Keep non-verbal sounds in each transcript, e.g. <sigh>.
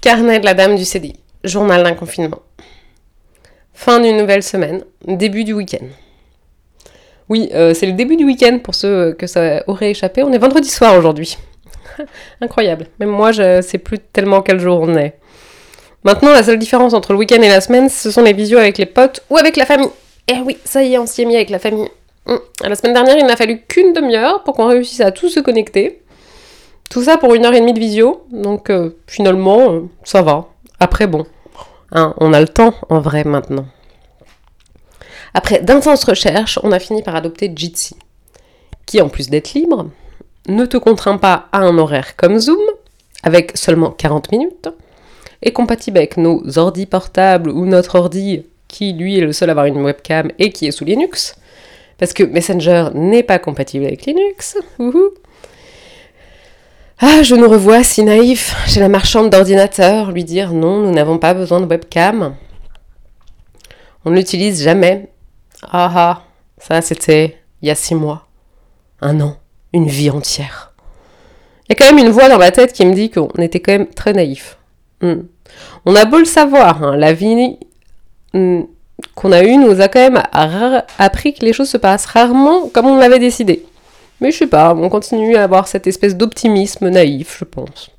Carnet de la dame du CDI, journal d'un confinement. Fin d'une nouvelle semaine, début du week-end. Oui, euh, c'est le début du week-end pour ceux que ça aurait échappé. On est vendredi soir aujourd'hui. <laughs> Incroyable. Même moi, je sais plus tellement quel jour on est. Maintenant, la seule différence entre le week-end et la semaine, ce sont les visios avec les potes ou avec la famille. Eh oui, ça y est, on s'y est mis avec la famille. Hum. La semaine dernière, il n'a fallu qu'une demi-heure pour qu'on réussisse à tous se connecter. Tout ça pour une heure et demie de visio, donc euh, finalement, euh, ça va. Après, bon, hein, on a le temps en vrai maintenant. Après d'intenses recherches, on a fini par adopter Jitsi, qui en plus d'être libre, ne te contraint pas à un horaire comme Zoom, avec seulement 40 minutes, est compatible avec nos ordi portables ou notre ordi qui lui est le seul à avoir une webcam et qui est sous Linux, parce que Messenger n'est pas compatible avec Linux. Ah, je nous revois si naïf chez la marchande d'ordinateurs, lui dire non, nous n'avons pas besoin de webcam. On ne l'utilise jamais. Ah ah, ça c'était il y a six mois, un an, une vie entière. Il y a quand même une voix dans ma tête qui me dit qu'on était quand même très naïf. Hmm. On a beau le savoir, hein, la vie hmm, qu'on a eue nous a quand même appris que les choses se passent rarement comme on l'avait décidé. Mais je sais pas, on continue à avoir cette espèce d'optimisme naïf, je pense.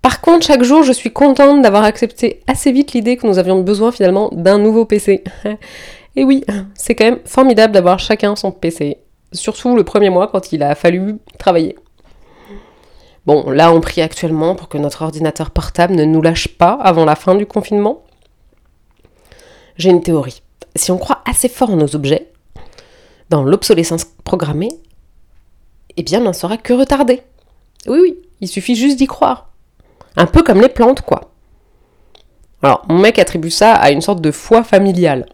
Par contre, chaque jour, je suis contente d'avoir accepté assez vite l'idée que nous avions besoin finalement d'un nouveau PC. <laughs> Et oui, c'est quand même formidable d'avoir chacun son PC. Surtout le premier mois quand il a fallu travailler. Bon, là on prie actuellement pour que notre ordinateur portable ne nous lâche pas avant la fin du confinement. J'ai une théorie. Si on croit assez fort en nos objets, dans l'obsolescence programmée, eh bien, n'en sera que retardé. Oui, oui, il suffit juste d'y croire. Un peu comme les plantes, quoi. Alors, mon mec attribue ça à une sorte de foi familiale.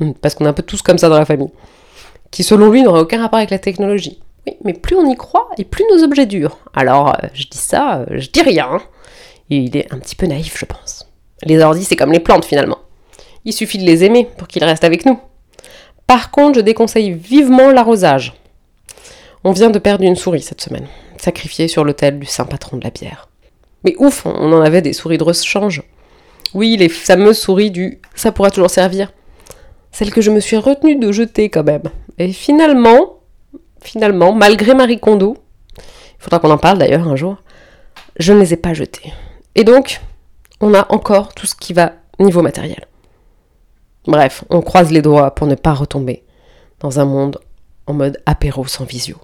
Hmm, parce qu'on est un peu tous comme ça dans la famille. Qui, selon lui, n'aurait aucun rapport avec la technologie. Oui, mais plus on y croit, et plus nos objets durent. Alors, euh, je dis ça, euh, je dis rien. Hein. Il est un petit peu naïf, je pense. Les ordis, c'est comme les plantes, finalement. Il suffit de les aimer pour qu'ils restent avec nous. Par contre, je déconseille vivement l'arrosage. On vient de perdre une souris cette semaine, sacrifiée sur l'autel du saint patron de la bière. Mais ouf, on en avait des souris de rechange. Oui, les fameuses souris du ça pourra toujours servir. Celles que je me suis retenue de jeter quand même. Et finalement, finalement, malgré Marie Kondo, il faudra qu'on en parle d'ailleurs un jour, je ne les ai pas jetées. Et donc, on a encore tout ce qui va niveau matériel. Bref, on croise les doigts pour ne pas retomber dans un monde en mode apéro sans visio.